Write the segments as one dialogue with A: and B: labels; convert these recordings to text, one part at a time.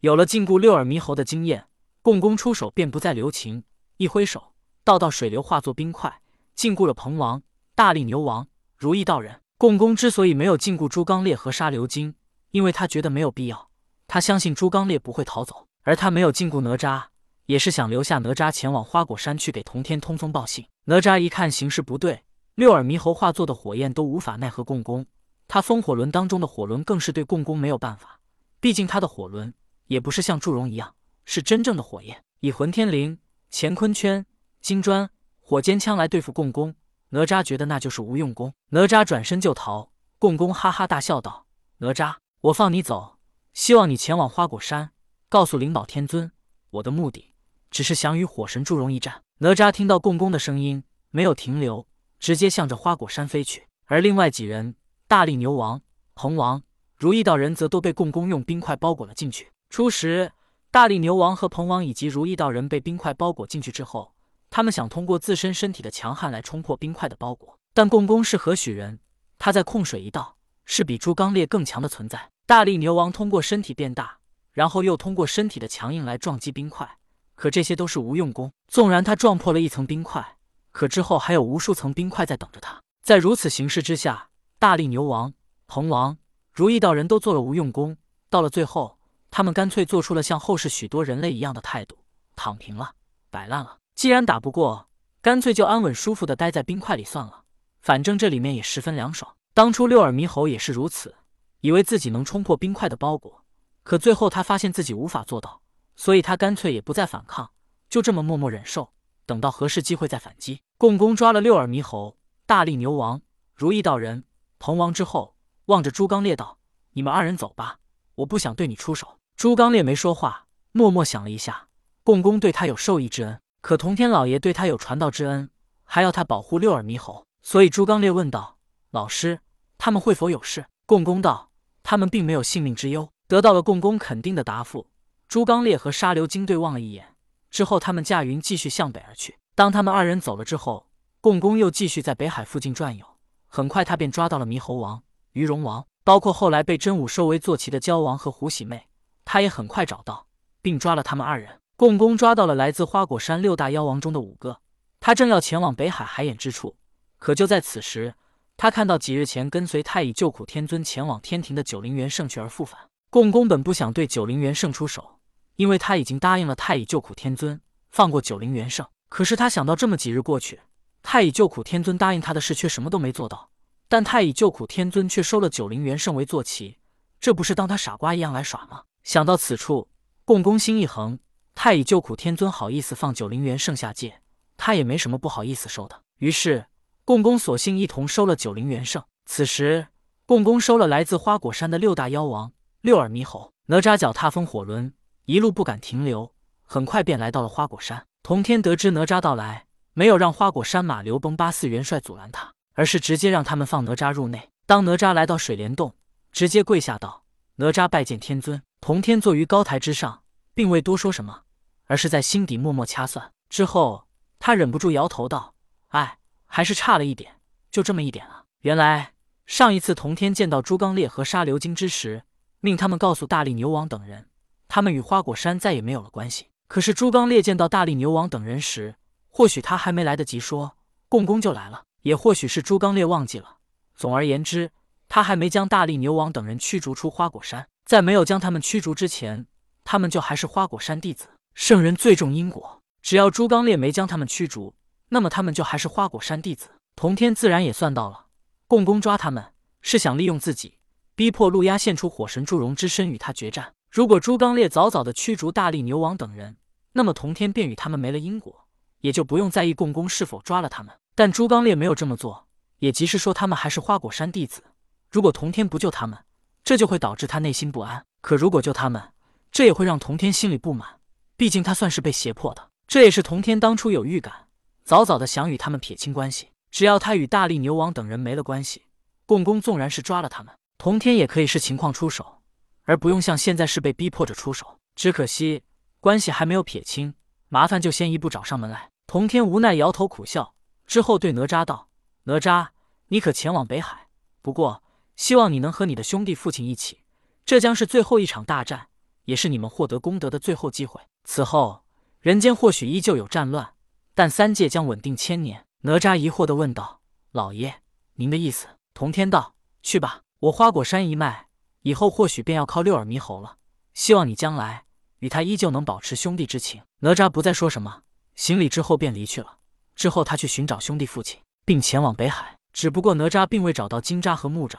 A: 有了禁锢六耳猕猴的经验，共工出手便不再留情，一挥手，道道水流化作冰块，禁锢了彭王、大力牛王、如意道人。共工之所以没有禁锢朱刚烈和沙流金，因为他觉得没有必要。他相信朱刚烈不会逃走，而他没有禁锢哪吒，也是想留下哪吒前往花果山去给童天通风报信。哪吒一看形势不对，六耳猕猴化作的火焰都无法奈何共工，他风火轮当中的火轮更是对共工没有办法。毕竟他的火轮也不是像祝融一样，是真正的火焰，以混天绫、乾坤圈、金砖、火尖枪来对付共工。哪吒觉得那就是无用功，哪吒转身就逃。共工哈哈大笑道：“哪吒，我放你走，希望你前往花果山，告诉灵宝天尊，我的目的只是想与火神祝融一战。”哪吒听到共工的声音，没有停留，直接向着花果山飞去。而另外几人，大力牛王、鹏王、如意道人则都被共工用冰块包裹了进去。初时，大力牛王和鹏王以及如意道人被冰块包裹进去之后。他们想通过自身身体的强悍来冲破冰块的包裹，但共工是何许人？他在控水一道，是比朱刚烈更强的存在。大力牛王通过身体变大，然后又通过身体的强硬来撞击冰块，可这些都是无用功。纵然他撞破了一层冰块，可之后还有无数层冰块在等着他。在如此形势之下，大力牛王、鹏王、如意道人都做了无用功。到了最后，他们干脆做出了像后世许多人类一样的态度：躺平了，摆烂了。既然打不过，干脆就安稳舒服的待在冰块里算了，反正这里面也十分凉爽。当初六耳猕猴也是如此，以为自己能冲破冰块的包裹，可最后他发现自己无法做到，所以他干脆也不再反抗，就这么默默忍受，等到合适机会再反击。共工抓了六耳猕猴、大力牛王、如意道人、鹏王之后，望着朱刚烈道：“你们二人走吧，我不想对你出手。”朱刚烈没说话，默默想了一下，共工对他有授意之恩。可同天老爷对他有传道之恩，还要他保护六耳猕猴，所以朱刚烈问道：“老师，他们会否有事？”共工道：“他们并没有性命之忧。”得到了共工肯定的答复，朱刚烈和沙流金对望了一眼，之后他们驾云继续向北而去。当他们二人走了之后，共工又继续在北海附近转悠，很快他便抓到了猕猴王、鱼龙王，包括后来被真武收为坐骑的蛟王和胡喜妹，他也很快找到，并抓了他们二人。共工抓到了来自花果山六大妖王中的五个，他正要前往北海海眼之处，可就在此时，他看到几日前跟随太乙救苦天尊前往天庭的九灵元圣去而复返。共工本不想对九灵元圣出手，因为他已经答应了太乙救苦天尊放过九灵元圣。可是他想到这么几日过去，太乙救苦天尊答应他的事却什么都没做到，但太乙救苦天尊却收了九灵元圣为坐骑，这不是当他傻瓜一样来耍吗？想到此处，共工心一横。太乙救苦天尊好意思放九灵元圣下界，他也没什么不好意思收的。于是共工索性一同收了九灵元圣。此时共工收了来自花果山的六大妖王六耳猕猴。哪吒脚踏风火轮，一路不敢停留，很快便来到了花果山。童天得知哪吒到来，没有让花果山马刘崩八四元帅阻拦他，而是直接让他们放哪吒入内。当哪吒来到水帘洞，直接跪下道：“哪吒拜见天尊。”童天坐于高台之上，并未多说什么。而是在心底默默掐算，之后他忍不住摇头道：“哎，还是差了一点，就这么一点啊！”原来上一次同天见到朱刚烈和沙流金之时，命他们告诉大力牛王等人，他们与花果山再也没有了关系。可是朱刚烈见到大力牛王等人时，或许他还没来得及说，共工就来了；也或许是朱刚烈忘记了。总而言之，他还没将大力牛王等人驱逐出花果山，在没有将他们驱逐之前，他们就还是花果山弟子。圣人最重因果，只要朱刚烈没将他们驱逐，那么他们就还是花果山弟子。童天自然也算到了，共工抓他们是想利用自己，逼迫陆压现出火神祝融之身与他决战。如果朱刚烈早早的驱逐大力牛王等人，那么童天便与他们没了因果，也就不用在意共工是否抓了他们。但朱刚烈没有这么做，也即是说他们还是花果山弟子。如果童天不救他们，这就会导致他内心不安；可如果救他们，这也会让童天心里不满。毕竟他算是被胁迫的，这也是童天当初有预感，早早的想与他们撇清关系。只要他与大力牛王等人没了关系，共工纵然是抓了他们，童天也可以视情况出手，而不用像现在是被逼迫着出手。只可惜关系还没有撇清，麻烦就先一步找上门来。童天无奈摇头苦笑，之后对哪吒道：“哪吒，你可前往北海？不过希望你能和你的兄弟父亲一起，这将是最后一场大战。”也是你们获得功德的最后机会。此后，人间或许依旧有战乱，但三界将稳定千年。哪吒疑惑地问道：“老爷，您的意思？”童天道：“去吧，我花果山一脉，以后或许便要靠六耳猕猴了。希望你将来与他依旧能保持兄弟之情。”哪吒不再说什么，行礼之后便离去了。之后，他去寻找兄弟父亲，并前往北海。只不过哪吒并未找到金吒和木吒，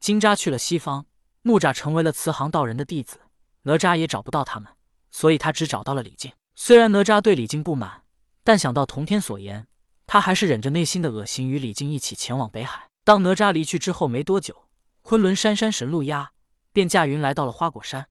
A: 金吒去了西方，木吒成为了慈航道人的弟子，哪吒也找不到他们，所以他只找到了李靖。虽然哪吒对李靖不满，但想到童天所言，他还是忍着内心的恶心，与李靖一起前往北海。当哪吒离去之后没多久，昆仑山山神路压便驾云来到了花果山。